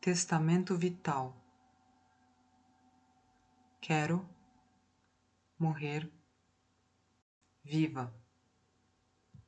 Testamento vital. Quero morrer viva.